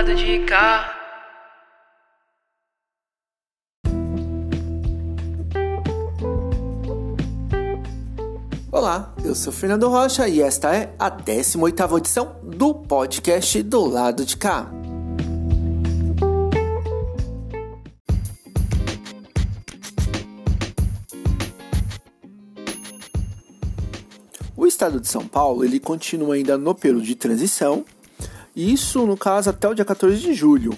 lado de cá. Olá, eu sou Fernando Rocha e esta é a 18ª edição do podcast do lado de cá. O estado de São Paulo, ele continua ainda no período de transição, isso no caso até o dia 14 de julho,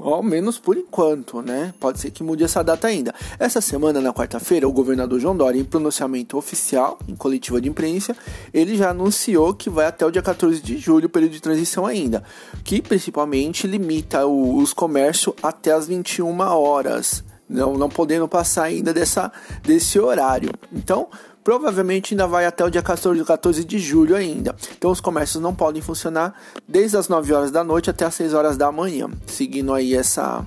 ao menos por enquanto, né? Pode ser que mude essa data ainda. Essa semana, na quarta-feira, o governador João Dória, em pronunciamento oficial, em coletiva de imprensa, ele já anunciou que vai até o dia 14 de julho, período de transição ainda, que principalmente limita o, os comércios até as 21 horas, não, não podendo passar ainda dessa, desse horário. Então, provavelmente ainda vai até o dia 14, 14 de julho ainda. Então os comércios não podem funcionar desde as 9 horas da noite até as 6 horas da manhã, seguindo aí essa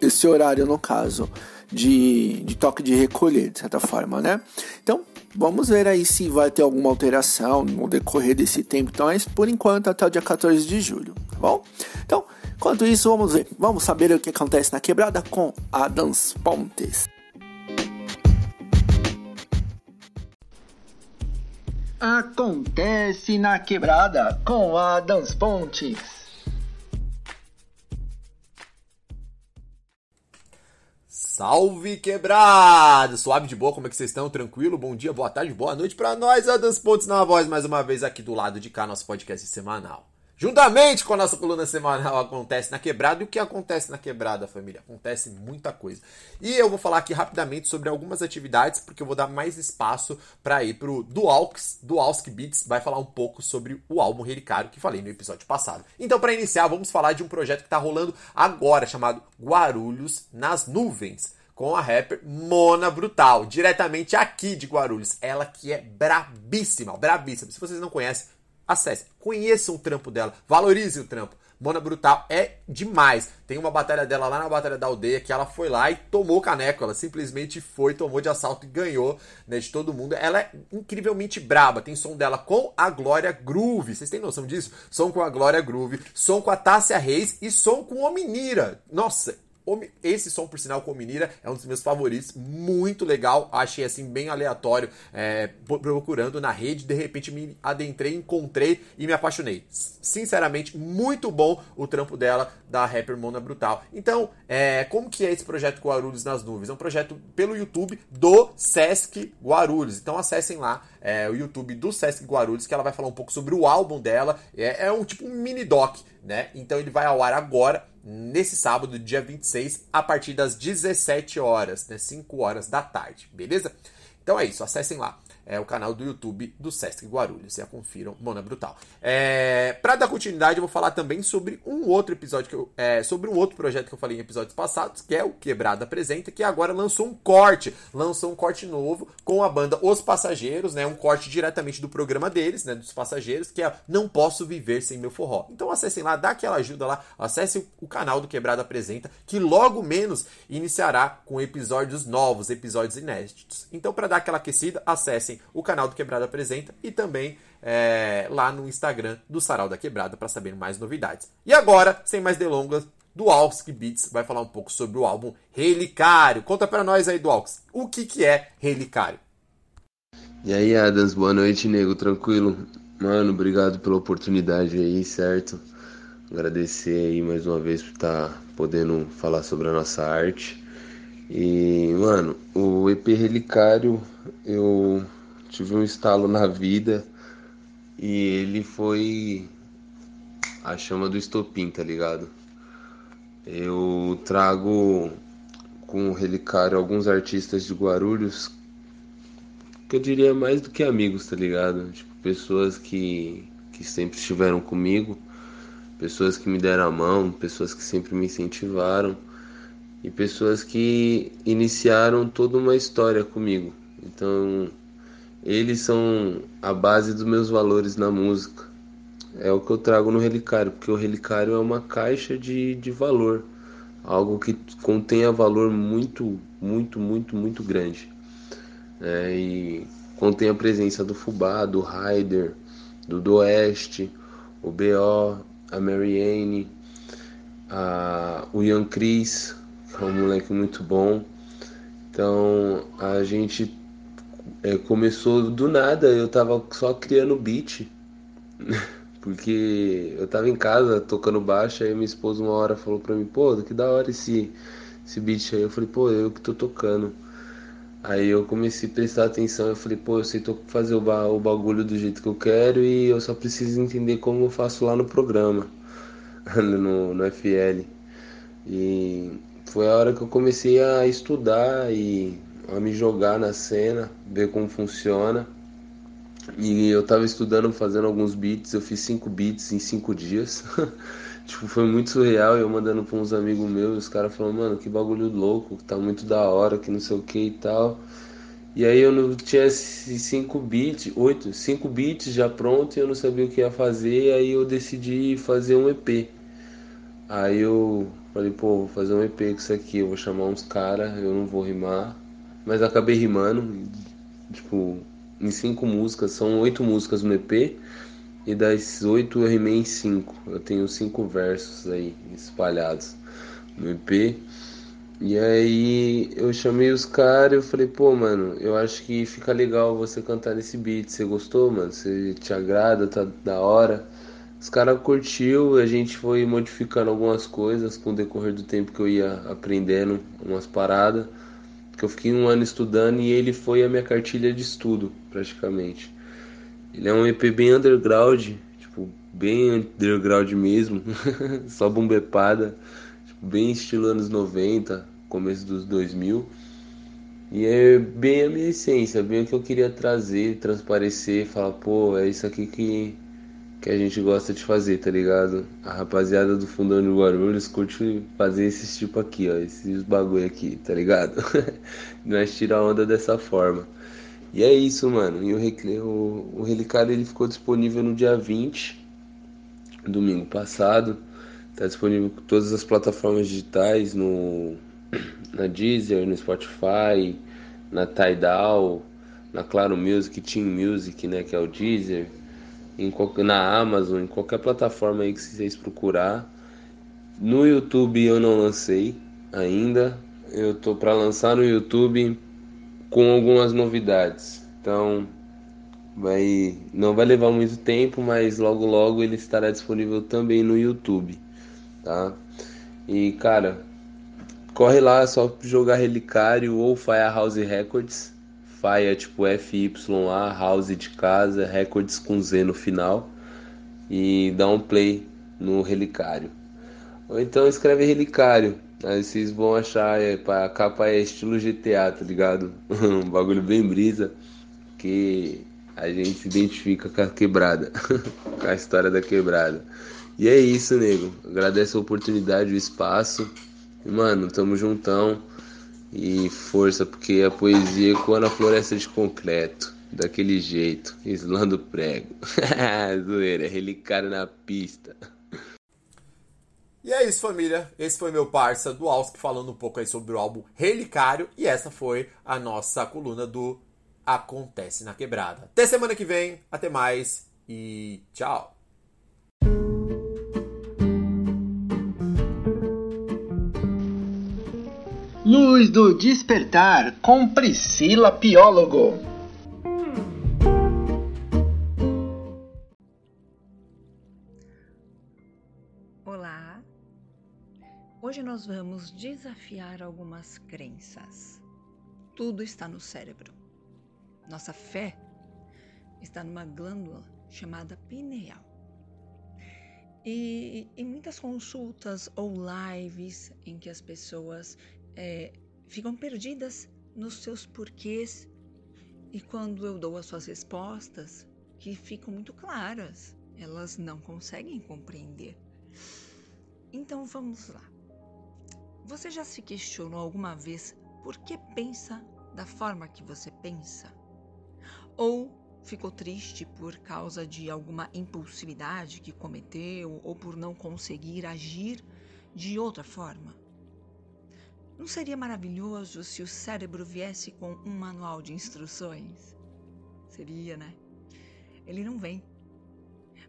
esse horário no caso de, de toque de recolher, de certa forma, né? Então, vamos ver aí se vai ter alguma alteração no decorrer desse tempo. Então, mas por enquanto até o dia 14 de julho, tá bom? Então, enquanto isso, vamos ver, vamos saber o que acontece na quebrada com Adams Pontes. Acontece na quebrada com Adams Pontes. Salve quebrado! Suave de boa, como é que vocês estão? Tranquilo? Bom dia, boa tarde, boa noite para nós, Adams Pontes na voz, mais uma vez aqui do lado de cá, nosso podcast semanal. Juntamente com a nossa coluna semanal Acontece na Quebrada. E o que acontece na Quebrada, família? Acontece muita coisa. E eu vou falar aqui rapidamente sobre algumas atividades, porque eu vou dar mais espaço para ir pro Dualks, Dualsk Beats, vai falar um pouco sobre o álbum Relicário que falei no episódio passado. Então, para iniciar, vamos falar de um projeto que está rolando agora, chamado Guarulhos nas Nuvens com a rapper Mona Brutal, diretamente aqui de Guarulhos. Ela que é brabíssima, brabíssima. Se vocês não conhecem, acesse, conheça o trampo dela, valorize o trampo. Mona Brutal é demais. Tem uma batalha dela lá na Batalha da Aldeia que ela foi lá e tomou caneco. Ela simplesmente foi, tomou de assalto e ganhou né, de todo mundo. Ela é incrivelmente braba. Tem som dela com a Glória Groove. Vocês têm noção disso? Som com a Glória Groove, som com a Tássia Reis e som com o Minira. Nossa, esse som, por sinal, com Minira é um dos meus favoritos, muito legal. Achei assim, bem aleatório, é, procurando na rede. De repente me adentrei, encontrei e me apaixonei. Sinceramente, muito bom o trampo dela, da rapper Mona Brutal. Então, é, como que é esse projeto Guarulhos nas Nuvens? É um projeto pelo YouTube do Sesc Guarulhos. Então acessem lá é, o YouTube do Sesc Guarulhos, que ela vai falar um pouco sobre o álbum dela. É, é um tipo um mini doc, né? Então ele vai ao ar agora nesse sábado, dia 26, a partir das 17 horas, né, 5 horas da tarde, beleza? Então é isso, acessem lá é, o canal do YouTube do Sesc Guarulhos. E a confiram, Mona Brutal. É, para dar continuidade, eu vou falar também sobre um outro episódio que eu, é, sobre um outro projeto que eu falei em episódios passados, que é o Quebrada Apresenta, que agora lançou um corte, lançou um corte novo com a banda Os Passageiros, né? Um corte diretamente do programa deles, né? Dos Passageiros, que é Não Posso Viver Sem Meu Forró. Então acessem lá, dá aquela ajuda lá, acessem o canal do Quebrada Apresenta, que logo menos iniciará com episódios novos, episódios inéditos. Então, para dar aquela aquecida, acessem o canal do Quebrada Apresenta e também é, lá no Instagram do Sarau da Quebrada para saber mais novidades. E agora, sem mais delongas, Dualsk Beats vai falar um pouco sobre o álbum Relicário. Conta para nós aí, Dualks, o que, que é Relicário? E aí, Adams, boa noite, nego, tranquilo? Mano, obrigado pela oportunidade aí, certo? Agradecer aí mais uma vez por estar tá podendo falar sobre a nossa arte. E, mano, o EP Relicário eu tive um estalo na vida e ele foi a chama do estopim, tá ligado? Eu trago com o relicário alguns artistas de Guarulhos que eu diria mais do que amigos, tá ligado? Tipo, pessoas que, que sempre estiveram comigo, pessoas que me deram a mão, pessoas que sempre me incentivaram e pessoas que iniciaram toda uma história comigo. Então, eles são a base dos meus valores na música. É o que eu trago no relicário, porque o relicário é uma caixa de, de valor, algo que contenha valor muito, muito, muito, muito grande. É, e contém a presença do Fubá, do Raider, do Do Oeste, o BO, a Marianne, a, o Ian Cris, é um moleque muito bom. Então a gente é, começou do nada, eu tava só criando beat. Porque eu tava em casa tocando baixo, aí minha esposa uma hora falou pra mim, pô, que da hora esse, esse beat aí. Eu falei, pô, eu que tô tocando. Aí eu comecei a prestar atenção, eu falei, pô, eu sei fazer o, ba o bagulho do jeito que eu quero e eu só preciso entender como eu faço lá no programa, no, no FL. E foi a hora que eu comecei a estudar e a me jogar na cena, ver como funciona. E eu tava estudando, fazendo alguns beats, eu fiz cinco beats em cinco dias. tipo, foi muito surreal, eu mandando pra uns amigos meus, os caras falando, mano, que bagulho louco, tá muito da hora, que não sei o que e tal. E aí eu não tinha esses cinco beats, oito, cinco beats já pronto e eu não sabia o que ia fazer, aí eu decidi fazer um EP. Aí eu falei, pô, vou fazer um EP com isso aqui, eu vou chamar uns caras, eu não vou rimar. Mas acabei rimando, tipo, em cinco músicas, são oito músicas no EP, e das oito eu rimei em cinco. Eu tenho cinco versos aí espalhados no EP. E aí eu chamei os caras e eu falei, pô, mano, eu acho que fica legal você cantar nesse beat. Você gostou, mano? Você te agrada, tá da hora? Os caras curtiu, a gente foi modificando algumas coisas com o decorrer do tempo que eu ia aprendendo umas paradas que eu fiquei um ano estudando e ele foi a minha cartilha de estudo, praticamente. Ele é um EP bem underground, tipo, bem underground mesmo, só bombepada, tipo, bem estilo anos 90, começo dos 2000. E é bem a minha essência, bem o que eu queria trazer, transparecer, falar, pô, é isso aqui que que a gente gosta de fazer, tá ligado? A rapaziada do fundão de Guarulhos curte fazer esses tipo aqui, ó, esses bagulho aqui, tá ligado? Nós tira onda dessa forma. E é isso, mano. E o, o, o Relicário ele ficou disponível no dia 20, domingo passado. Tá disponível em todas as plataformas digitais, no na Deezer, no Spotify, na Tidal, na Claro Music, Team Music, né, que é o Deezer em, na Amazon, em qualquer plataforma aí que vocês procurar. No YouTube eu não lancei ainda. Eu tô para lançar no YouTube com algumas novidades. Então vai não vai levar muito tempo, mas logo logo ele estará disponível também no YouTube, tá? E cara, corre lá, é só jogar Relicário ou Firehouse Records Fire é tipo FYA, House de casa, Records com Z no final. E dá um play no Relicário. Ou então escreve Relicário. Aí vocês vão achar, é, a capa é estilo GTA, tá ligado? um bagulho bem brisa. Que a gente se identifica com a quebrada. com a história da quebrada. E é isso, nego. Agradeço a oportunidade, o espaço. E, mano, tamo juntão e força, porque a poesia ecoa na floresta de concreto, daquele jeito, islando prego. Zoeira, relicário na pista. E é isso, família. Esse foi meu parça do Alsk falando um pouco aí sobre o álbum Relicário. E essa foi a nossa coluna do Acontece na Quebrada. Até semana que vem, até mais e tchau. Luz do Despertar com Priscila Piólogo. Olá. Hoje nós vamos desafiar algumas crenças. Tudo está no cérebro. Nossa fé está numa glândula chamada pineal. E em muitas consultas ou lives em que as pessoas é, ficam perdidas nos seus porquês e quando eu dou as suas respostas, que ficam muito claras, elas não conseguem compreender. Então vamos lá. Você já se questionou alguma vez por que pensa da forma que você pensa? Ou ficou triste por causa de alguma impulsividade que cometeu ou por não conseguir agir de outra forma? Não seria maravilhoso se o cérebro viesse com um manual de instruções? Seria, né? Ele não vem.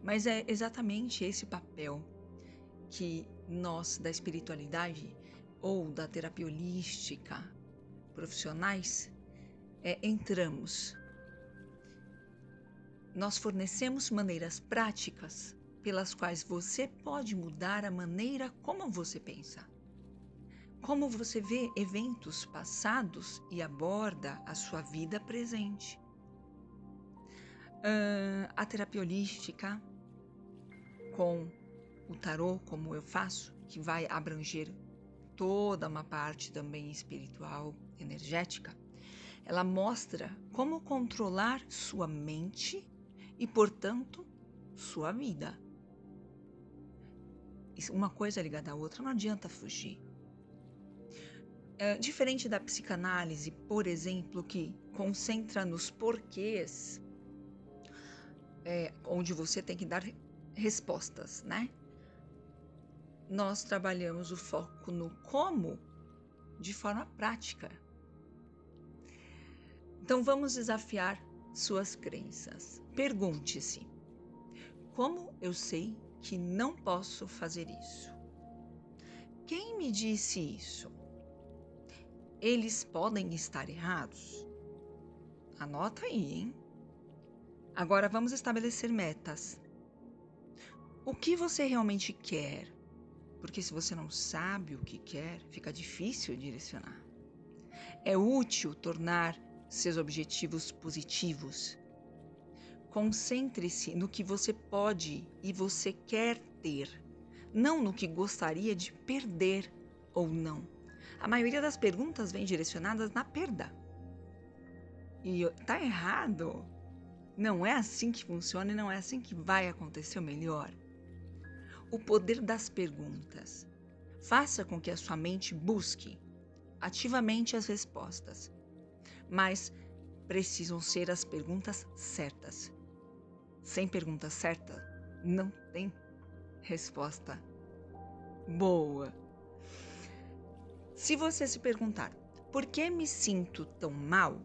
Mas é exatamente esse papel que nós da espiritualidade ou da terapia holística profissionais é, entramos. Nós fornecemos maneiras práticas pelas quais você pode mudar a maneira como você pensa. Como você vê eventos passados e aborda a sua vida presente. Uh, a terapia holística, com o tarô, como eu faço, que vai abranger toda uma parte também espiritual, energética, ela mostra como controlar sua mente e, portanto, sua vida. Uma coisa ligada à outra, não adianta fugir. É, diferente da psicanálise, por exemplo, que concentra nos porquês, é, onde você tem que dar respostas, né? Nós trabalhamos o foco no como de forma prática. Então vamos desafiar suas crenças. Pergunte-se: como eu sei que não posso fazer isso? Quem me disse isso? Eles podem estar errados? Anota aí, hein? Agora vamos estabelecer metas. O que você realmente quer? Porque se você não sabe o que quer, fica difícil direcionar. É útil tornar seus objetivos positivos. Concentre-se no que você pode e você quer ter, não no que gostaria de perder ou não. A maioria das perguntas vem direcionadas na perda. E tá errado. Não é assim que funciona e não é assim que vai acontecer o melhor. O poder das perguntas. Faça com que a sua mente busque ativamente as respostas mas precisam ser as perguntas certas. Sem pergunta certa, não tem resposta boa. Se você se perguntar por que me sinto tão mal,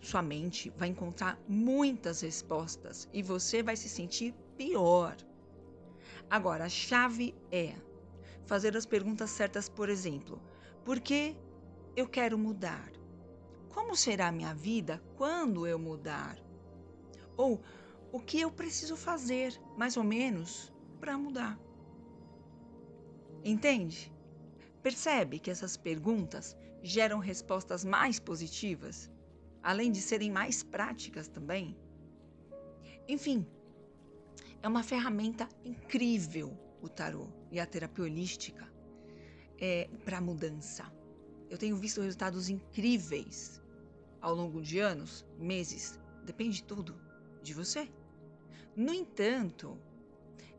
sua mente vai encontrar muitas respostas e você vai se sentir pior. Agora, a chave é fazer as perguntas certas, por exemplo, por que eu quero mudar? Como será a minha vida quando eu mudar? Ou o que eu preciso fazer, mais ou menos, para mudar? Entende? Percebe que essas perguntas geram respostas mais positivas, além de serem mais práticas também? Enfim, é uma ferramenta incrível o tarô e a terapia holística é, para mudança. Eu tenho visto resultados incríveis ao longo de anos, meses, depende tudo de você. No entanto,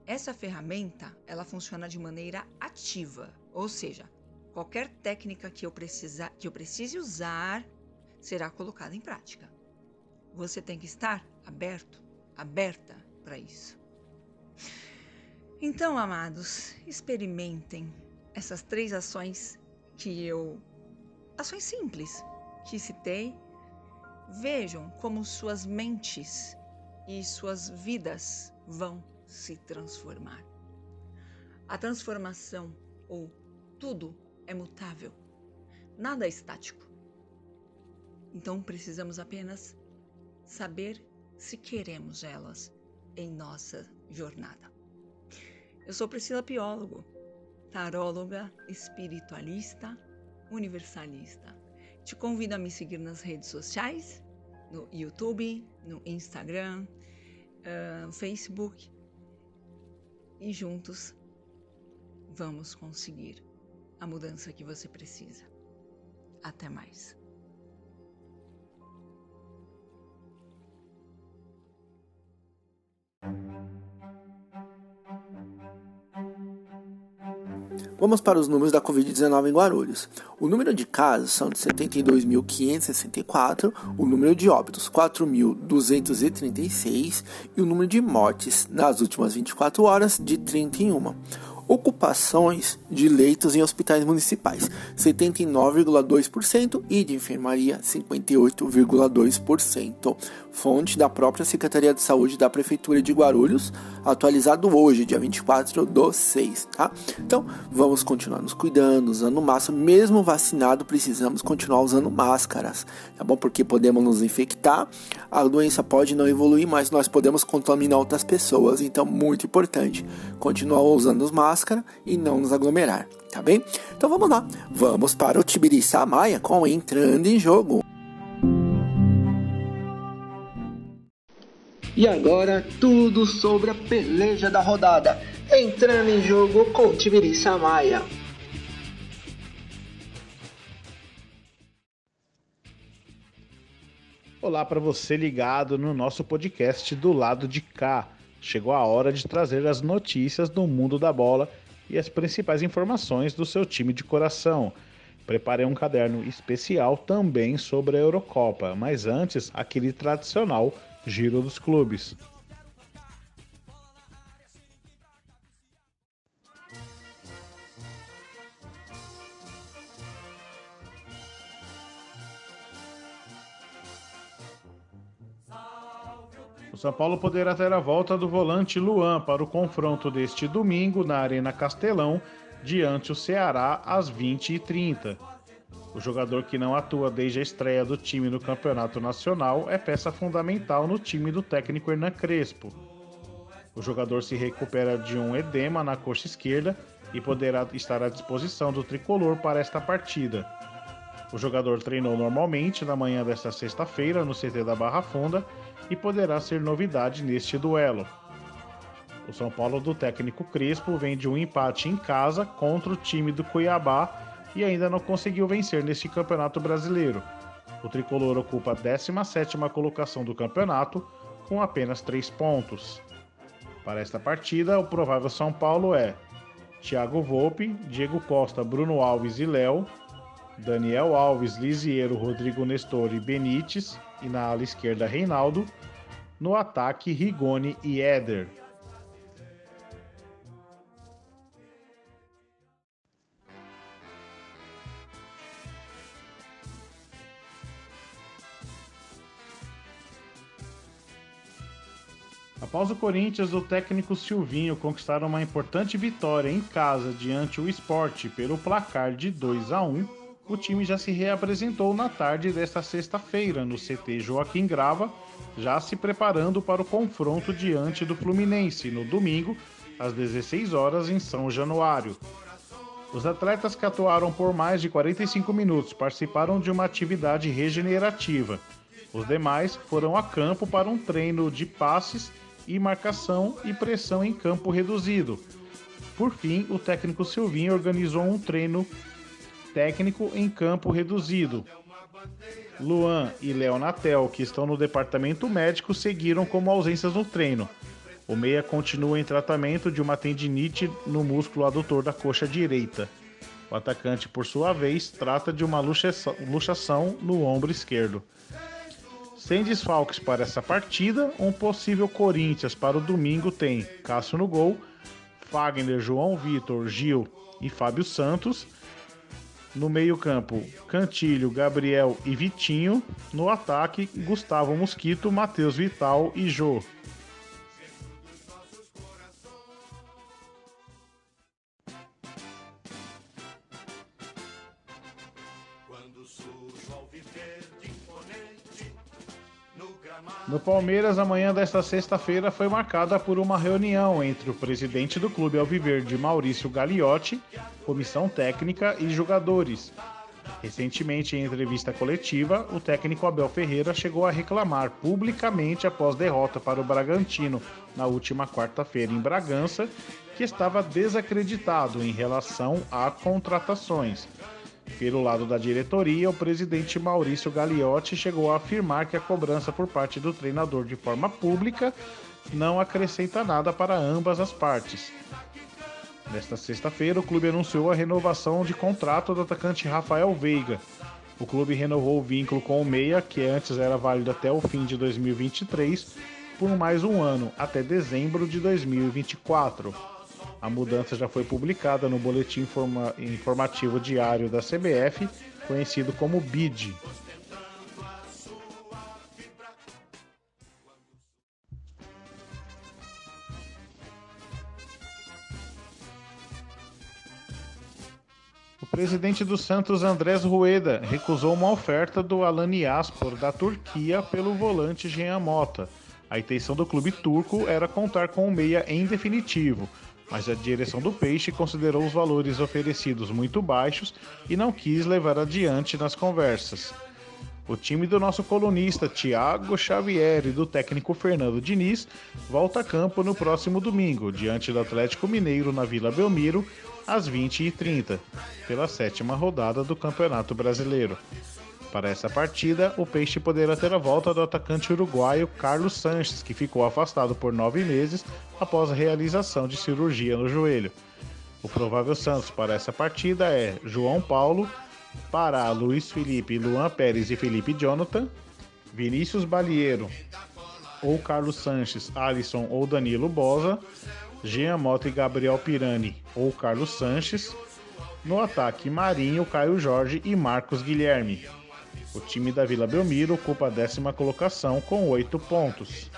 essa ferramenta, ela funciona de maneira ativa, ou seja, qualquer técnica que eu, precisar, que eu precise usar será colocada em prática. Você tem que estar aberto, aberta para isso. Então, amados, experimentem essas três ações que eu. ações simples que citei Vejam como suas mentes e suas vidas vão se transformar. A transformação, ou tudo, é mutável. Nada é estático. Então precisamos apenas saber se queremos elas em nossa jornada. Eu sou Priscila Piólogo, taróloga, espiritualista, universalista. Te convido a me seguir nas redes sociais, no YouTube, no Instagram, uh, Facebook e juntos vamos conseguir a mudança que você precisa. Até mais. Vamos para os números da Covid-19 em Guarulhos. O número de casos são de 72.564, o número de óbitos 4.236 e o número de mortes nas últimas 24 horas de 31. Ocupações de leitos em hospitais municipais, 79,2% e de enfermaria, 58,2%. Fonte da própria Secretaria de Saúde da Prefeitura de Guarulhos, atualizado hoje, dia 24 do 6, tá? Então, vamos continuar nos cuidando, usando máscara, mesmo vacinado, precisamos continuar usando máscaras, tá bom? Porque podemos nos infectar, a doença pode não evoluir, mas nós podemos contaminar outras pessoas, então muito importante continuar usando máscara e não nos aglomerar, tá bem? Então vamos lá, vamos para o Tibiriçá Maia com Entrando em Jogo. E agora tudo sobre a peleja da rodada, entrando em jogo com Tibiriçá Maia. Olá para você ligado no nosso podcast do lado de cá. Chegou a hora de trazer as notícias do mundo da bola e as principais informações do seu time de coração. Preparei um caderno especial também sobre a Eurocopa, mas antes, aquele tradicional Giro dos Clubes. O São Paulo poderá ter a volta do volante Luan para o confronto deste domingo na Arena Castelão, diante o Ceará às 20h30. O jogador que não atua desde a estreia do time no Campeonato Nacional é peça fundamental no time do técnico Hernan Crespo. O jogador se recupera de um edema na coxa esquerda e poderá estar à disposição do tricolor para esta partida. O jogador treinou normalmente na manhã desta sexta-feira no CT da Barra Funda e poderá ser novidade neste duelo. O São Paulo do técnico Crespo vem de um empate em casa contra o time do Cuiabá e ainda não conseguiu vencer neste Campeonato Brasileiro. O tricolor ocupa a 17ª colocação do campeonato com apenas 3 pontos. Para esta partida, o provável São Paulo é Thiago Volpe, Diego Costa, Bruno Alves e Léo, Daniel Alves, Lisiero, Rodrigo Nestor e Benítez, e na ala esquerda Reinaldo, no ataque Rigoni e Éder. Após o Corinthians, o técnico Silvinho conquistar uma importante vitória em casa diante o esporte pelo placar de 2 a 1 o time já se reapresentou na tarde desta sexta-feira no CT Joaquim Grava, já se preparando para o confronto diante do Fluminense no domingo, às 16 horas em São Januário. Os atletas que atuaram por mais de 45 minutos participaram de uma atividade regenerativa. Os demais foram a campo para um treino de passes e marcação e pressão em campo reduzido. Por fim, o técnico Silvinho organizou um treino técnico em campo reduzido. Luan e Leonatel, que estão no departamento médico, seguiram como ausências no treino. O meia continua em tratamento de uma tendinite no músculo adutor da coxa direita. O atacante, por sua vez, trata de uma luxação no ombro esquerdo. Sem desfalques para essa partida, um possível Corinthians para o domingo tem Cássio no gol, Fagner, João Vitor, Gil e Fábio Santos, no meio-campo, Cantilho, Gabriel e Vitinho. No ataque, Gustavo Mosquito, Matheus Vital e Jô. No Palmeiras, a manhã desta sexta-feira foi marcada por uma reunião entre o presidente do clube Alviverde, Maurício Gagliotti, comissão técnica e jogadores. Recentemente, em entrevista coletiva, o técnico Abel Ferreira chegou a reclamar publicamente após derrota para o Bragantino na última quarta-feira em Bragança, que estava desacreditado em relação a contratações. Pelo lado da diretoria, o presidente Maurício Gagliotti chegou a afirmar que a cobrança por parte do treinador de forma pública não acrescenta nada para ambas as partes. Nesta sexta-feira, o clube anunciou a renovação de contrato do atacante Rafael Veiga. O clube renovou o vínculo com o Meia, que antes era válido até o fim de 2023, por mais um ano, até dezembro de 2024. A mudança já foi publicada no Boletim Informa Informativo Diário da CBF, conhecido como BID. O presidente do Santos, Andrés Rueda, recusou uma oferta do Alaniyaspor da Turquia pelo volante Jean Mota. A intenção do clube turco era contar com o meia em definitivo, mas a direção do Peixe considerou os valores oferecidos muito baixos e não quis levar adiante nas conversas. O time do nosso colunista Thiago Xavier e do técnico Fernando Diniz volta a campo no próximo domingo, diante do Atlético Mineiro na Vila Belmiro, às 20h30, pela sétima rodada do Campeonato Brasileiro. Para essa partida, o Peixe poderá ter a volta do atacante uruguaio Carlos Sanches, que ficou afastado por nove meses após a realização de cirurgia no joelho. O provável Santos para essa partida é João Paulo, Pará, Luiz Felipe, Luan Pérez e Felipe Jonathan, Vinícius Balieiro ou Carlos Sanches, Alisson ou Danilo Bosa, Jean Mota e Gabriel Pirani ou Carlos Sanches. No ataque, Marinho, Caio Jorge e Marcos Guilherme. O time da Vila Belmiro ocupa a décima colocação com oito pontos.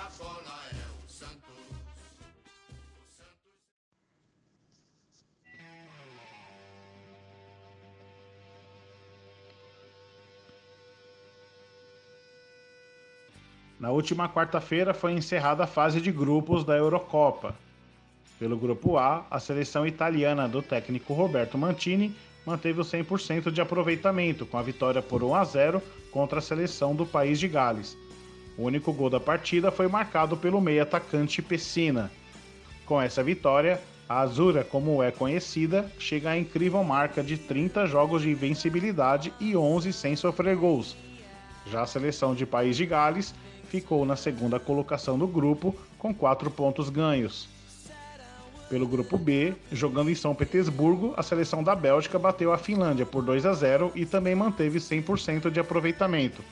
Na última quarta-feira foi encerrada a fase de grupos da Eurocopa. Pelo grupo A, a seleção italiana do técnico Roberto Mantini manteve o 100% de aproveitamento, com a vitória por 1 a 0 contra a seleção do país de Gales. O único gol da partida foi marcado pelo meio atacante Pessina. Com essa vitória, a Azura, como é conhecida, chega à incrível marca de 30 jogos de invencibilidade e 11 sem sofrer gols. Já a seleção de País de Gales ficou na segunda colocação do grupo com 4 pontos ganhos. Pelo grupo B, jogando em São Petersburgo, a seleção da Bélgica bateu a Finlândia por 2 a 0 e também manteve 100% de aproveitamento.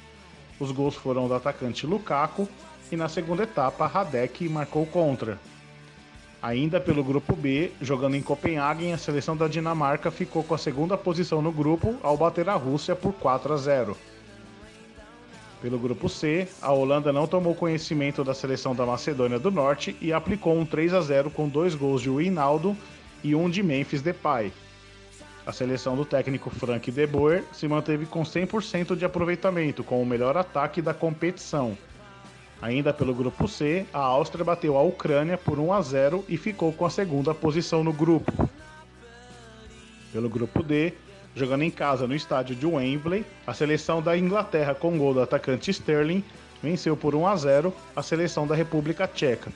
Os gols foram do atacante Lukaku e na segunda etapa Radek marcou contra. Ainda pelo grupo B, jogando em Copenhagen, a seleção da Dinamarca ficou com a segunda posição no grupo ao bater a Rússia por 4 a 0. Pelo grupo C, a Holanda não tomou conhecimento da seleção da Macedônia do Norte e aplicou um 3 a 0 com dois gols de Wijnaldum e um de Memphis Depay. A seleção do técnico Frank de Boer se manteve com 100% de aproveitamento, com o melhor ataque da competição. Ainda pelo grupo C, a Áustria bateu a Ucrânia por 1 a 0 e ficou com a segunda posição no grupo. Pelo grupo D, Jogando em casa no estádio de Wembley, a seleção da Inglaterra com gol do atacante Sterling venceu por 1 a 0 a seleção da República Tcheca.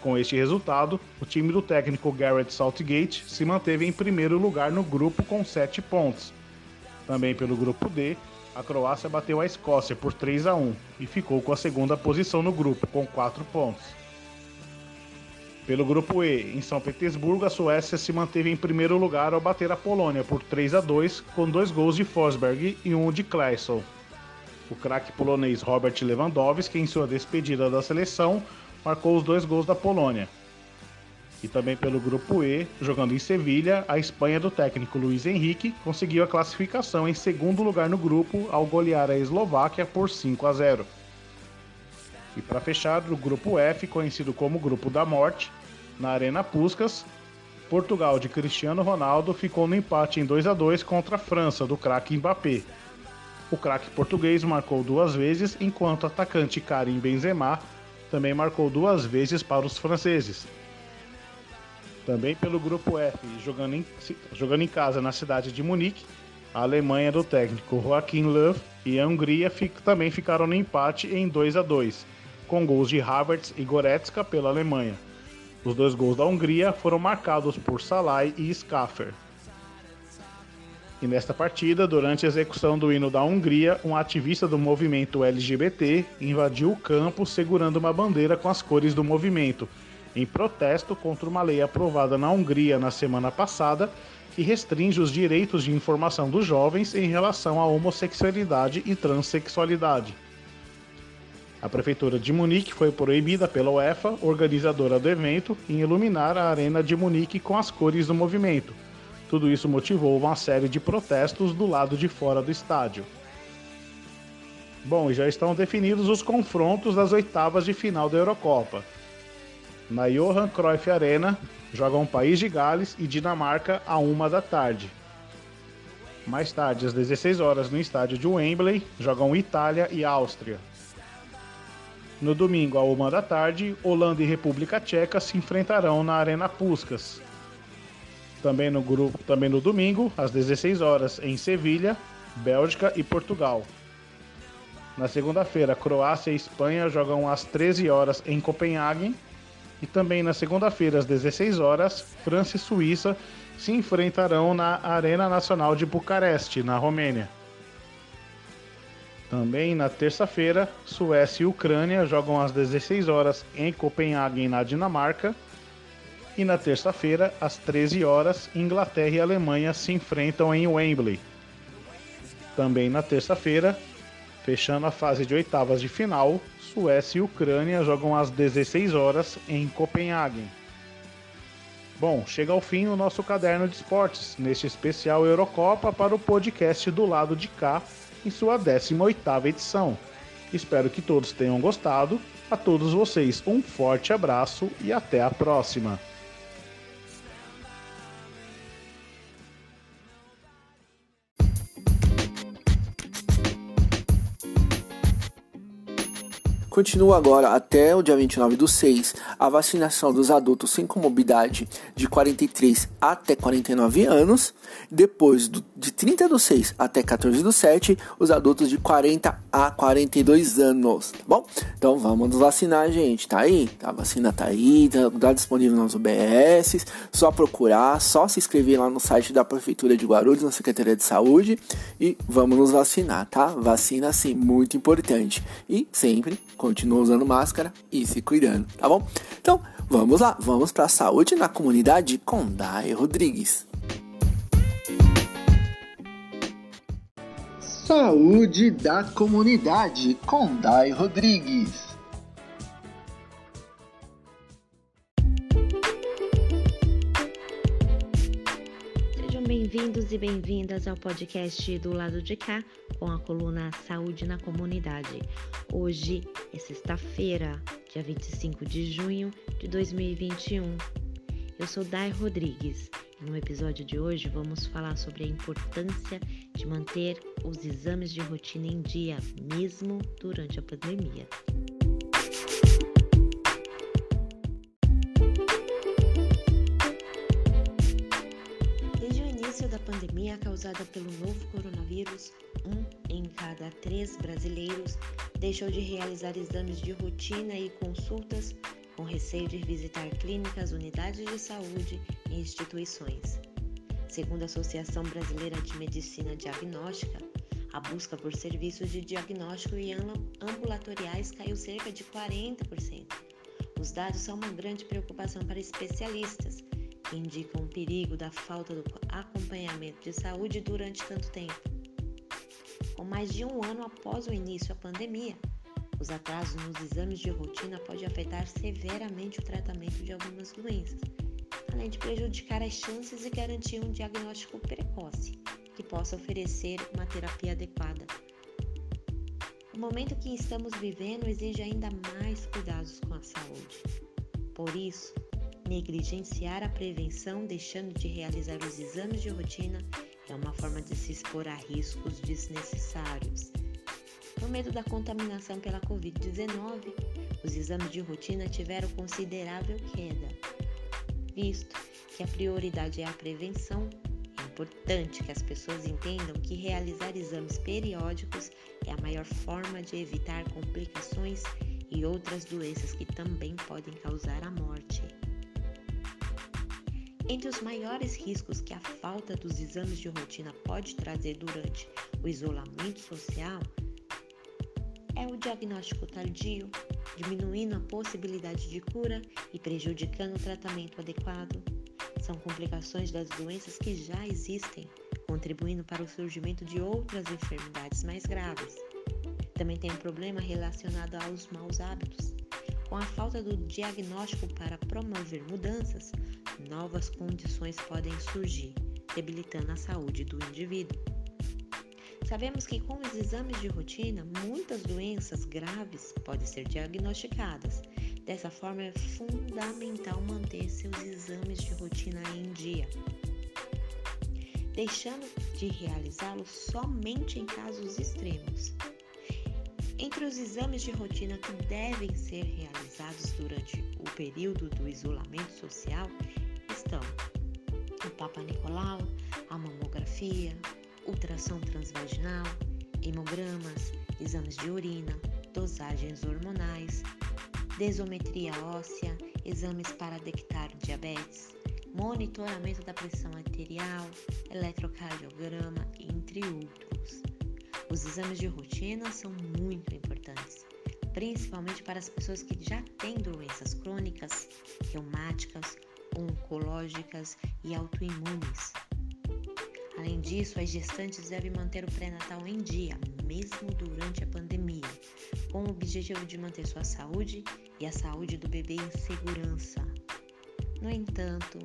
Com este resultado, o time do técnico Garrett Southgate se manteve em primeiro lugar no grupo com 7 pontos. Também pelo grupo D, a Croácia bateu a Escócia por 3 a 1 e ficou com a segunda posição no grupo com 4 pontos. Pelo grupo E, em São Petersburgo, a Suécia se manteve em primeiro lugar ao bater a Polônia por 3 a 2, com dois gols de Forsberg e um de Kleisel. O craque polonês Robert Lewandowski, em sua despedida da seleção, marcou os dois gols da Polônia. E também pelo grupo E, jogando em Sevilha, a Espanha do técnico Luiz Henrique conseguiu a classificação em segundo lugar no grupo ao golear a Eslováquia por 5 a 0. E para fechar, o grupo F, conhecido como Grupo da Morte, na Arena Puskas, Portugal de Cristiano Ronaldo ficou no empate em 2 a 2 contra a França do craque Mbappé. O craque português marcou duas vezes, enquanto o atacante Karim Benzema também marcou duas vezes para os franceses. Também pelo grupo F, jogando em, jogando em casa na cidade de Munique, a Alemanha do técnico Joachim Löw e a Hungria fic, também ficaram no empate em 2 a 2, com gols de Havertz e Goretzka pela Alemanha. Os dois gols da Hungria foram marcados por Salai e Skaffer. E nesta partida, durante a execução do hino da Hungria, um ativista do movimento LGBT invadiu o campo segurando uma bandeira com as cores do movimento, em protesto contra uma lei aprovada na Hungria na semana passada que restringe os direitos de informação dos jovens em relação à homossexualidade e transexualidade. A prefeitura de Munique foi proibida pela UEFA, organizadora do evento, em iluminar a arena de Munique com as cores do movimento. Tudo isso motivou uma série de protestos do lado de fora do estádio. Bom, e já estão definidos os confrontos das oitavas de final da Eurocopa. Na Johan Cruyff Arena, jogam País de Gales e Dinamarca a uma da tarde. Mais tarde, às 16 horas, no estádio de Wembley, jogam Itália e Áustria. No domingo, à uma da tarde, Holanda e República Tcheca se enfrentarão na Arena Puskas. Também no grupo, também no domingo, às 16 horas, em Sevilha, Bélgica e Portugal. Na segunda-feira, Croácia e Espanha jogam às 13 horas em Copenhague. E também na segunda-feira, às 16 horas, França e Suíça se enfrentarão na Arena Nacional de Bucareste, na Romênia. Também na terça-feira, Suécia e Ucrânia jogam às 16 horas em Copenhague, na Dinamarca. E na terça-feira, às 13 horas, Inglaterra e Alemanha se enfrentam em Wembley. Também na terça-feira, fechando a fase de oitavas de final, Suécia e Ucrânia jogam às 16 horas em Copenhague. Bom, chega ao fim o nosso caderno de esportes, neste especial Eurocopa para o podcast do lado de cá em sua 18ª edição. Espero que todos tenham gostado. A todos vocês um forte abraço e até a próxima. Continua agora até o dia 29 do 6 a vacinação dos adultos sem comorbidade de 43 até 49 anos. Depois do, de 30 do 6 até 14 do 7, os adultos de 40 a 42 anos. Tá bom? Então vamos nos vacinar, gente. Tá aí? A vacina tá aí, tá, tá disponível nas UBS. Só procurar, só se inscrever lá no site da Prefeitura de Guarulhos, na Secretaria de Saúde. E vamos nos vacinar, tá? Vacina, sim, muito importante. E sempre com continua usando máscara e se cuidando, tá bom? Então, vamos lá, vamos para a saúde na comunidade com Dai Rodrigues. Saúde da comunidade com Dai Rodrigues. Bem-vindos e bem-vindas ao podcast do lado de cá com a coluna Saúde na Comunidade. Hoje é sexta-feira, dia 25 de junho de 2021. Eu sou Dai Rodrigues e no episódio de hoje vamos falar sobre a importância de manter os exames de rotina em dia, mesmo durante a pandemia. Causada pelo novo coronavírus, um em cada três brasileiros deixou de realizar exames de rotina e consultas com receio de visitar clínicas, unidades de saúde e instituições. Segundo a Associação Brasileira de Medicina Diagnóstica, a busca por serviços de diagnóstico e ambulatoriais caiu cerca de 40%. Os dados são uma grande preocupação para especialistas, indicam o perigo da falta do acompanhamento de saúde durante tanto tempo. Com mais de um ano após o início da pandemia, os atrasos nos exames de rotina podem afetar severamente o tratamento de algumas doenças, além de prejudicar as chances de garantir um diagnóstico precoce que possa oferecer uma terapia adequada. O momento que estamos vivendo exige ainda mais cuidados com a saúde. Por isso, Negligenciar a prevenção, deixando de realizar os exames de rotina, é uma forma de se expor a riscos desnecessários. No medo da contaminação pela Covid-19, os exames de rotina tiveram considerável queda. Visto que a prioridade é a prevenção, é importante que as pessoas entendam que realizar exames periódicos é a maior forma de evitar complicações e outras doenças que também podem causar a morte. Entre os maiores riscos que a falta dos exames de rotina pode trazer durante o isolamento social é o diagnóstico tardio, diminuindo a possibilidade de cura e prejudicando o tratamento adequado. São complicações das doenças que já existem, contribuindo para o surgimento de outras enfermidades mais graves. Também tem um problema relacionado aos maus hábitos. Com a falta do diagnóstico para promover mudanças, novas condições podem surgir, debilitando a saúde do indivíduo. Sabemos que com os exames de rotina, muitas doenças graves podem ser diagnosticadas. Dessa forma, é fundamental manter seus exames de rotina em dia, deixando de realizá-los somente em casos extremos. Entre os exames de rotina que devem ser realizados durante o período do isolamento social estão o Papa Nicolau, a mamografia, ultrassom transvaginal, hemogramas, exames de urina, dosagens hormonais, desometria óssea, exames para detectar diabetes, monitoramento da pressão arterial, eletrocardiograma, entre outros. Os exames de rotina são muito importantes, principalmente para as pessoas que já têm doenças crônicas, reumáticas, oncológicas e autoimunes. Além disso, as gestantes devem manter o pré-natal em dia, mesmo durante a pandemia, com o objetivo de manter sua saúde e a saúde do bebê em segurança. No entanto,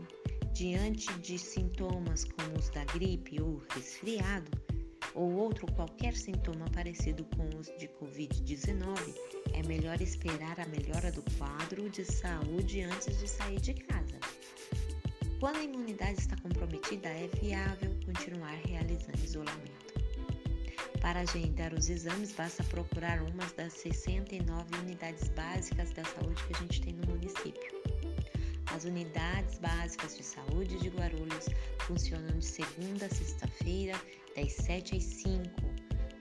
diante de sintomas como os da gripe ou resfriado, ou outro qualquer sintoma parecido com os de Covid-19, é melhor esperar a melhora do quadro de saúde antes de sair de casa. Quando a imunidade está comprometida, é viável continuar realizando isolamento. Para agendar os exames, basta procurar uma das 69 unidades básicas da saúde que a gente tem no município. As unidades básicas de saúde de Guarulhos funcionam de segunda a sexta-feira das 7 às 5.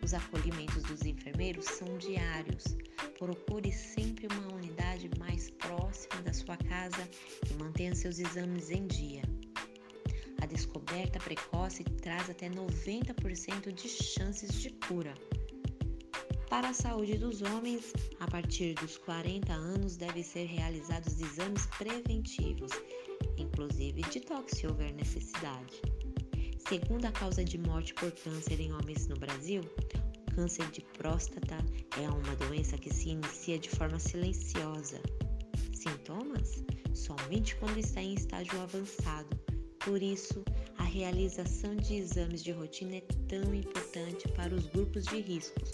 Os acolhimentos dos enfermeiros são diários. Procure sempre uma unidade mais próxima da sua casa e mantenha seus exames em dia. A descoberta precoce traz até 90% de chances de cura. Para a saúde dos homens, a partir dos 40 anos devem ser realizados exames preventivos, inclusive detox se houver necessidade. Segunda causa de morte por câncer em homens no Brasil, câncer de próstata é uma doença que se inicia de forma silenciosa. Sintomas? Somente quando está em estágio avançado. Por isso, a realização de exames de rotina é tão importante para os grupos de riscos,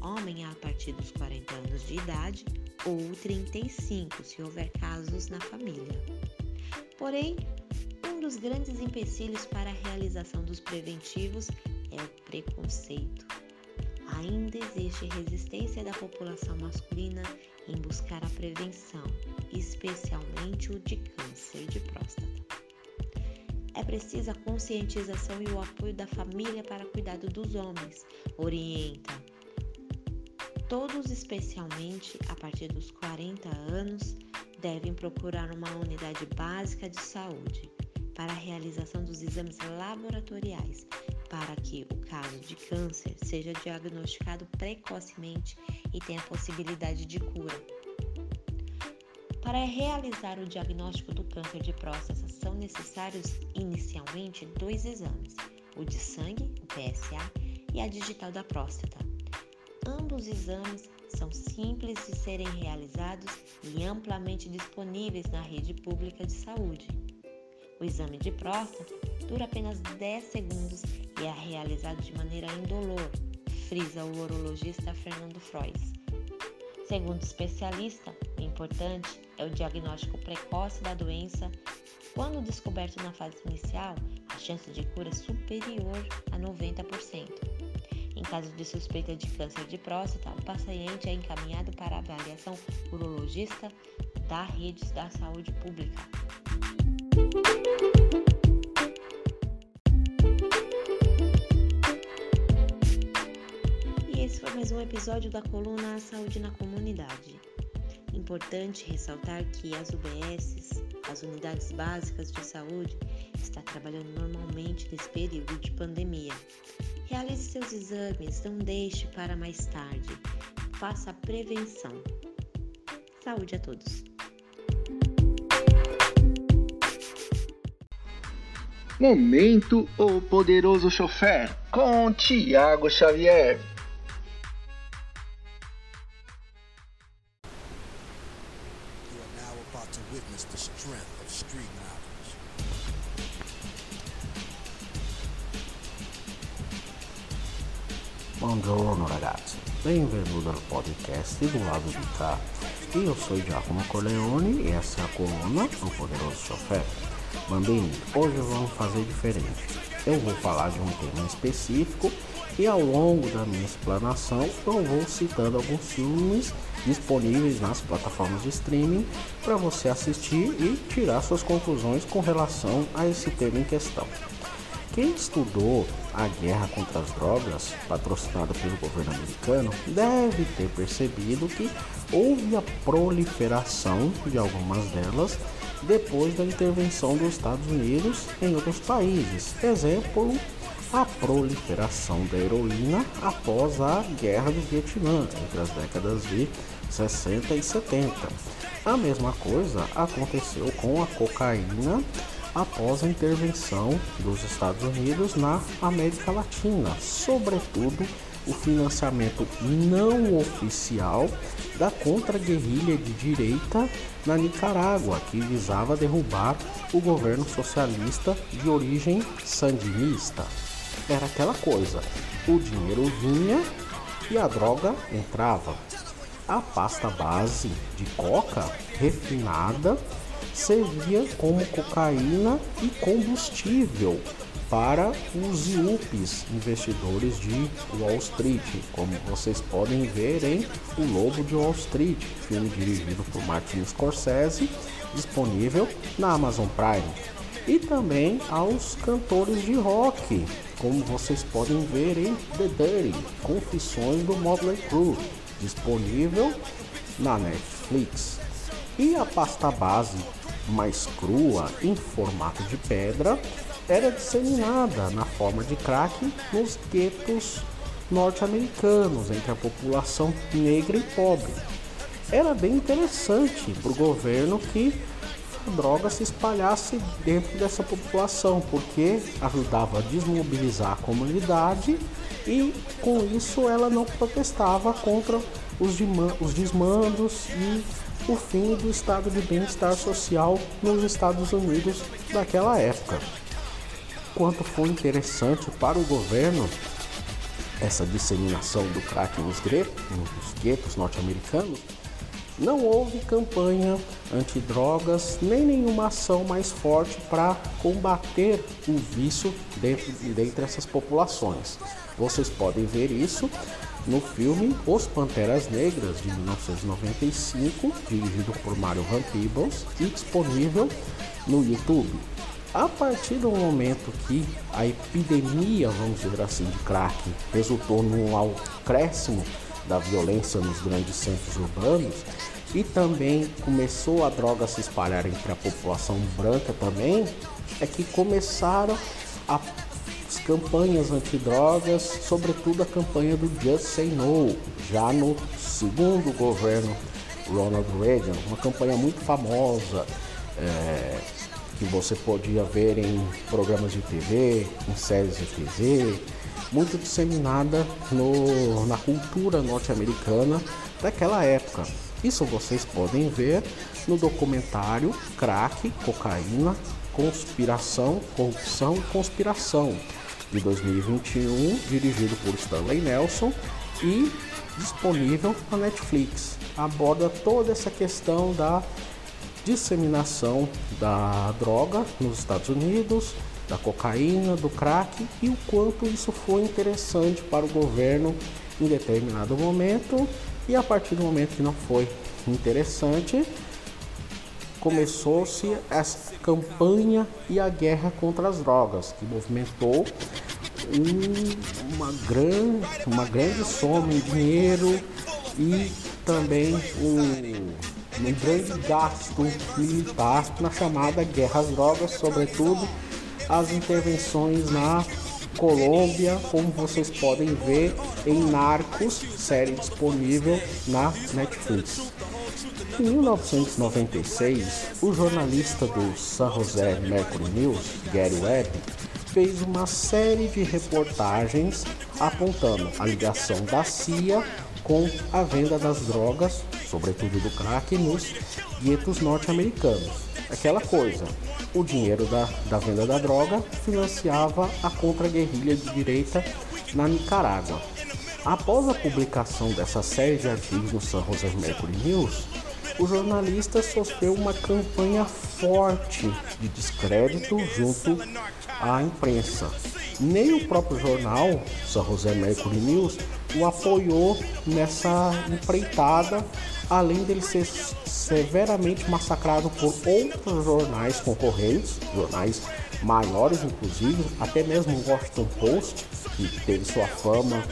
homem a partir dos 40 anos de idade ou 35, se houver casos na família. Porém, dos grandes empecilhos para a realização dos preventivos é o preconceito. Ainda existe resistência da população masculina em buscar a prevenção, especialmente o de câncer de próstata. É precisa a conscientização e o apoio da família para cuidado dos homens. Orienta. Todos, especialmente a partir dos 40 anos, devem procurar uma unidade básica de saúde para a realização dos exames laboratoriais, para que o caso de câncer seja diagnosticado precocemente e tenha possibilidade de cura. Para realizar o diagnóstico do câncer de próstata, são necessários inicialmente dois exames: o de sangue, o PSA, e a digital da próstata. Ambos exames são simples de serem realizados e amplamente disponíveis na rede pública de saúde. O exame de próstata dura apenas 10 segundos e é realizado de maneira indolor, frisa o urologista Fernando Frois. Segundo o especialista, o importante é o diagnóstico precoce da doença. Quando descoberto na fase inicial, a chance de cura é superior a 90%. Em caso de suspeita de câncer de próstata, o paciente é encaminhado para avaliação urologista da rede da saúde pública. E esse foi mais um episódio da coluna Saúde na Comunidade. Importante ressaltar que as UBSs, as unidades básicas de saúde, está trabalhando normalmente nesse período de pandemia. Realize seus exames, não deixe para mais tarde. Faça a prevenção. Saúde a todos. Momento O Poderoso Chofer com Tiago Xavier. Buongiorno ragazzi, benvenuto al podcast do lado de cá. Eu sou Giacomo Coleoni e essa é a coluna O Poderoso Chofer. Bambini, hoje vamos fazer diferente. Eu vou falar de um tema específico e ao longo da minha explanação eu vou citando alguns filmes disponíveis nas plataformas de streaming para você assistir e tirar suas conclusões com relação a esse tema em questão. Quem estudou a guerra contra as drogas, patrocinada pelo governo americano, deve ter percebido que houve a proliferação de algumas delas depois da intervenção dos Estados Unidos em outros países. Exemplo, a proliferação da heroína após a Guerra do Vietnã, entre as décadas de 60 e 70. A mesma coisa aconteceu com a cocaína após a intervenção dos Estados Unidos na América Latina, sobretudo o financiamento não oficial da contra-guerrilha de direita na Nicarágua, que visava derrubar o governo socialista de origem sandinista. Era aquela coisa: o dinheiro vinha e a droga entrava. A pasta base de coca refinada servia como cocaína e combustível para os IUPs, investidores de Wall Street, como vocês podem ver em O Lobo de Wall Street, filme dirigido por Martin Scorsese, disponível na Amazon Prime. E também aos cantores de rock, como vocês podem ver em The Dirty, Confissões do Motley Crue, disponível na Netflix. E a pasta base mais crua em formato de pedra era disseminada na forma de crack nos guetos norte-americanos entre a população negra e pobre. Era bem interessante para o governo que a droga se espalhasse dentro dessa população, porque ajudava a desmobilizar a comunidade e com isso ela não protestava contra os, os desmandos e o fim do estado de bem-estar social nos Estados Unidos daquela época. Quanto foi interessante para o governo essa disseminação do crack nos, nos guetos norte-americanos, não houve campanha antidrogas nem nenhuma ação mais forte para combater o vício dentro, dentro dessas populações. Vocês podem ver isso no filme Os Panteras Negras de 1995, dirigido por Mario Van Peebles e disponível no YouTube. A partir do momento que a epidemia, vamos dizer assim, de crack resultou num acréscimo da violência nos grandes centros urbanos e também começou a droga a se espalhar entre a população branca também, é que começaram a as campanhas antidrogas, sobretudo a campanha do Just Say No, já no segundo governo Ronald Reagan, uma campanha muito famosa é, que você podia ver em programas de TV, em séries de TV, muito disseminada no, na cultura norte-americana daquela época. Isso vocês podem ver no documentário Crack, Cocaína, Conspiração, Corrupção e Conspiração, de 2021, dirigido por Stanley Nelson e disponível na Netflix. Aborda toda essa questão da disseminação da droga nos Estados Unidos, da cocaína, do crack e o quanto isso foi interessante para o governo em determinado momento. E a partir do momento que não foi interessante, começou-se essa campanha e a guerra contra as drogas, que movimentou um, uma, grande, uma grande soma em dinheiro e também um, um grande gasto militar na chamada guerra às drogas, sobretudo as intervenções na Colômbia, como vocês podem ver em Narcos, série disponível na Netflix. Em 1996, o jornalista do San José Mercury News, Gary Webb, fez uma série de reportagens apontando a ligação da CIA com a venda das drogas, sobretudo do crack, nos guetos norte-americanos. Aquela coisa, o dinheiro da, da venda da droga financiava a contra-guerrilha de direita na Nicarágua. Após a publicação dessa série de artigos no San Jose Mercury News, o jornalista sofreu uma campanha forte de descrédito junto à imprensa. Nem o próprio jornal, San Jose Mercury News, o apoiou nessa empreitada, além dele ser severamente massacrado por outros jornais concorrentes, jornais maiores inclusive, até mesmo o Washington Post, que teve sua fama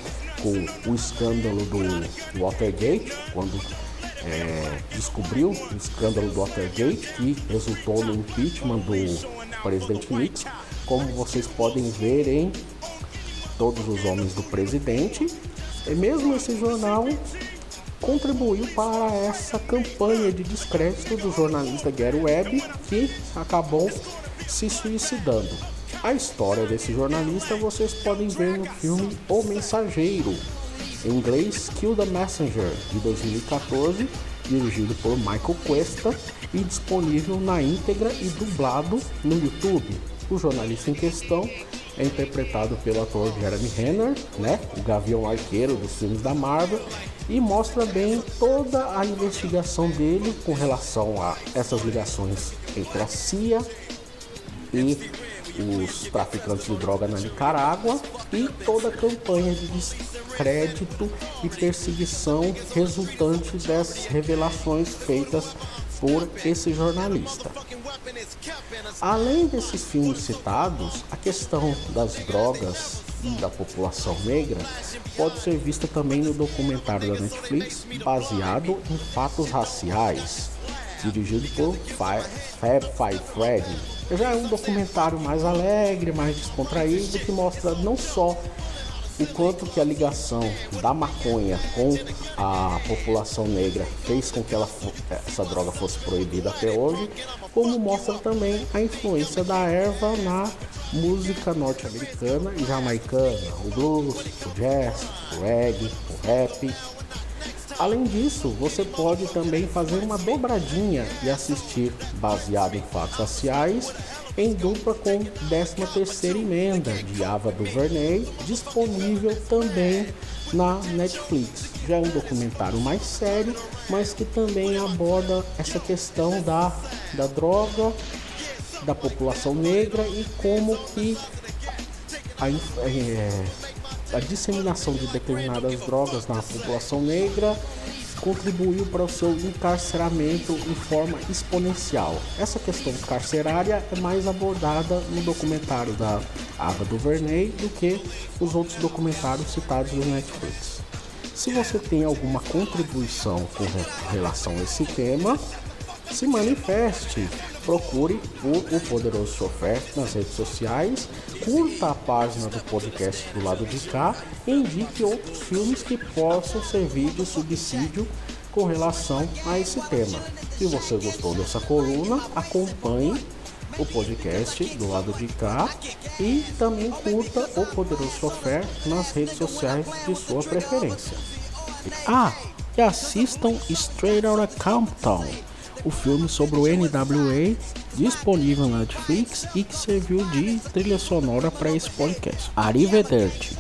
com o escândalo do Watergate, quando é, descobriu o escândalo do Watergate, que resultou no impeachment do presidente Nixon, como vocês podem ver em Todos os Homens do Presidente. E mesmo esse jornal contribuiu para essa campanha de descrédito do jornalista Gary Webb, que acabou se suicidando. A história desse jornalista vocês podem ver no filme O Mensageiro, em inglês Kill the Messenger, de 2014, dirigido por Michael Cuesta e disponível na íntegra e dublado no YouTube. O jornalista em questão é interpretado pelo ator Jeremy Renner, né, o Gavião Arqueiro dos filmes da Marvel, e mostra bem toda a investigação dele com relação a essas ligações entre a CIA e os traficantes de droga na Nicarágua e toda a campanha de descrédito e perseguição resultante das revelações feitas por esse jornalista. Além desses filmes citados, a questão das drogas e da população negra pode ser vista também no documentário da Netflix baseado em fatos raciais, dirigido por Fab Five Freddy já é um documentário mais alegre, mais descontraído, que mostra não só o quanto que a ligação da maconha com a população negra fez com que ela, essa droga fosse proibida até hoje, como mostra também a influência da erva na música norte-americana e jamaicana, o blues, o jazz, o reggae, o rap, Além disso, você pode também fazer uma dobradinha e assistir, baseado em fatos raciais, em dupla com 13ª emenda de Ava DuVernay, disponível também na Netflix. Já é um documentário mais sério, mas que também aborda essa questão da, da droga, da população negra e como que a, é, a disseminação de determinadas drogas na população negra contribuiu para o seu encarceramento em forma exponencial. Essa questão carcerária é mais abordada no documentário da Ava DuVernay do que os outros documentários citados no Netflix. Se você tem alguma contribuição com relação a esse tema, se manifeste. Procure o, o Poderoso Chofer nas redes sociais, curta a página do podcast do lado de cá e indique outros filmes que possam servir de subsídio com relação a esse tema. Se você gostou dessa coluna, acompanhe o podcast do lado de cá e também curta o Poderoso Chofer nas redes sociais de sua preferência. Ah, e assistam Straight Outta Compton o filme sobre o NWA disponível na Netflix e que serviu de trilha sonora para esse podcast. Arrivederci.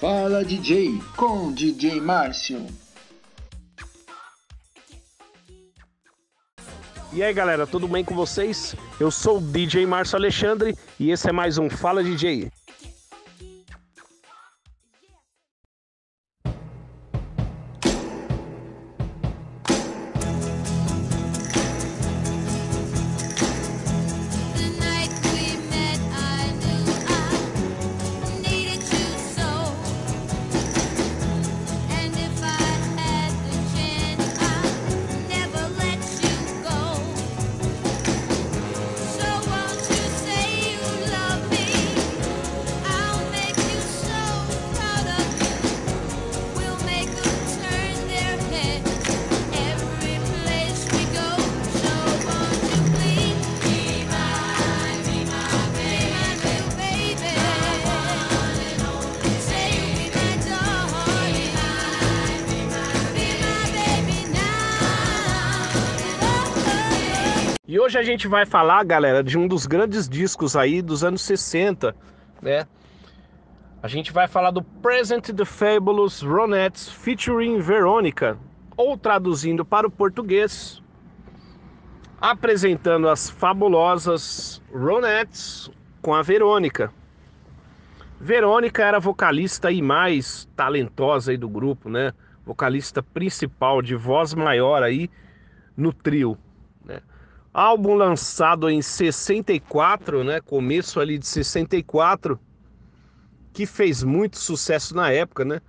Fala DJ com DJ Márcio. E aí galera, tudo bem com vocês? Eu sou o DJ Márcio Alexandre e esse é mais um Fala DJ. E hoje a gente vai falar, galera, de um dos grandes discos aí dos anos 60, né? A gente vai falar do Present the Fabulous Ronettes featuring Veronica, ou traduzindo para o português, apresentando as fabulosas Ronettes com a Verônica. Verônica era vocalista e mais talentosa aí do grupo, né? Vocalista principal de voz maior aí no trio? Álbum lançado em 64, né? Começo ali de 64, que fez muito sucesso na época, né?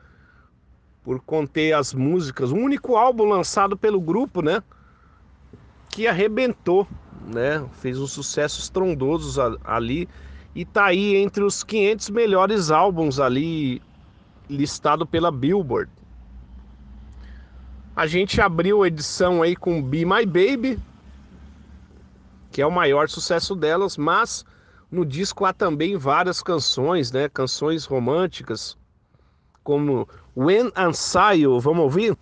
Por conter as músicas, o único álbum lançado pelo grupo, né? Que arrebentou, né? Fez um sucesso estrondoso ali e tá aí entre os 500 melhores álbuns ali listado pela Billboard. A gente abriu a edição aí com Be My Baby, que é o maior sucesso delas, mas no disco há também várias canções, né? Canções românticas, como When Ansaio, vamos ouvir?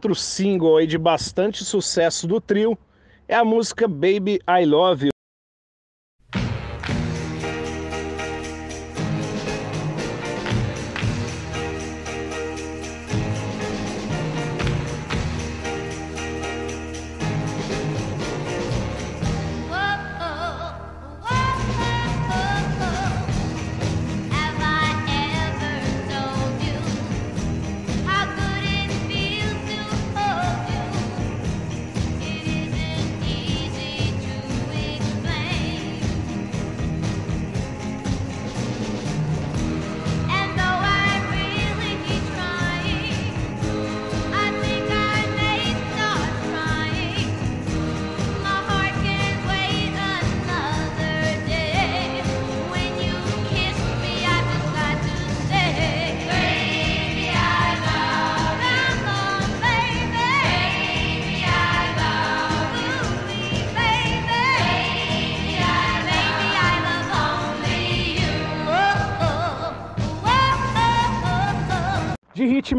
Outro single aí de bastante sucesso do trio é a música Baby I Love You.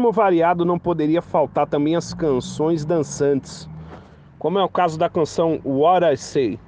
Ritmo variado não poderia faltar também as canções dançantes, como é o caso da canção What I Say.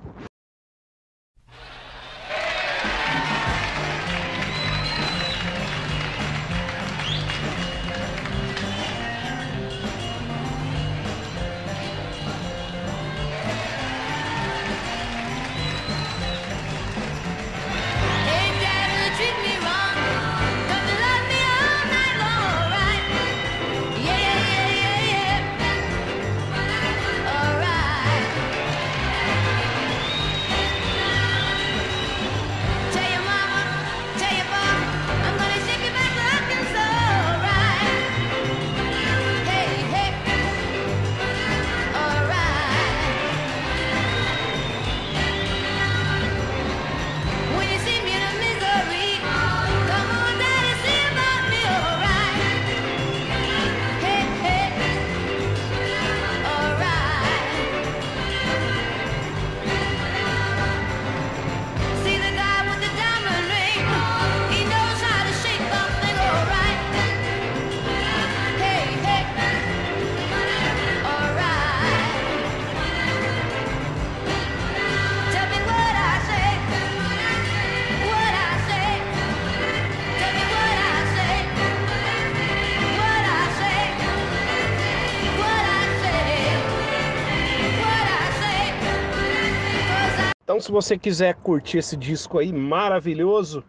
Se você quiser curtir esse disco aí maravilhoso,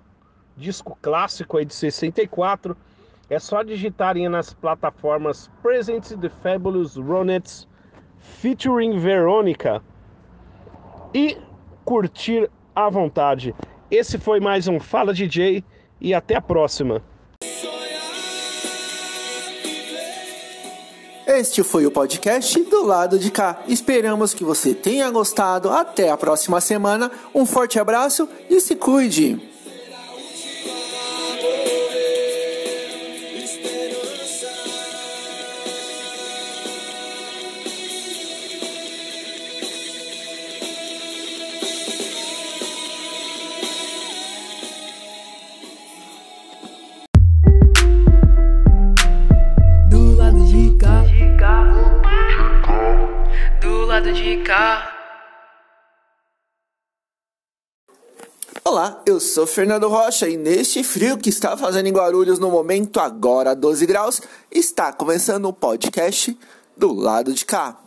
disco clássico aí de 64, é só digitarem nas plataformas Present the Fabulous Ronettes featuring Veronica e curtir à vontade. Esse foi mais um Fala DJ e até a próxima. Este foi o podcast do lado de cá. Esperamos que você tenha gostado. Até a próxima semana. Um forte abraço e se cuide. De cá. Olá, eu sou Fernando Rocha e neste frio que está fazendo em Guarulhos no momento, agora 12 graus, está começando o podcast do lado de cá.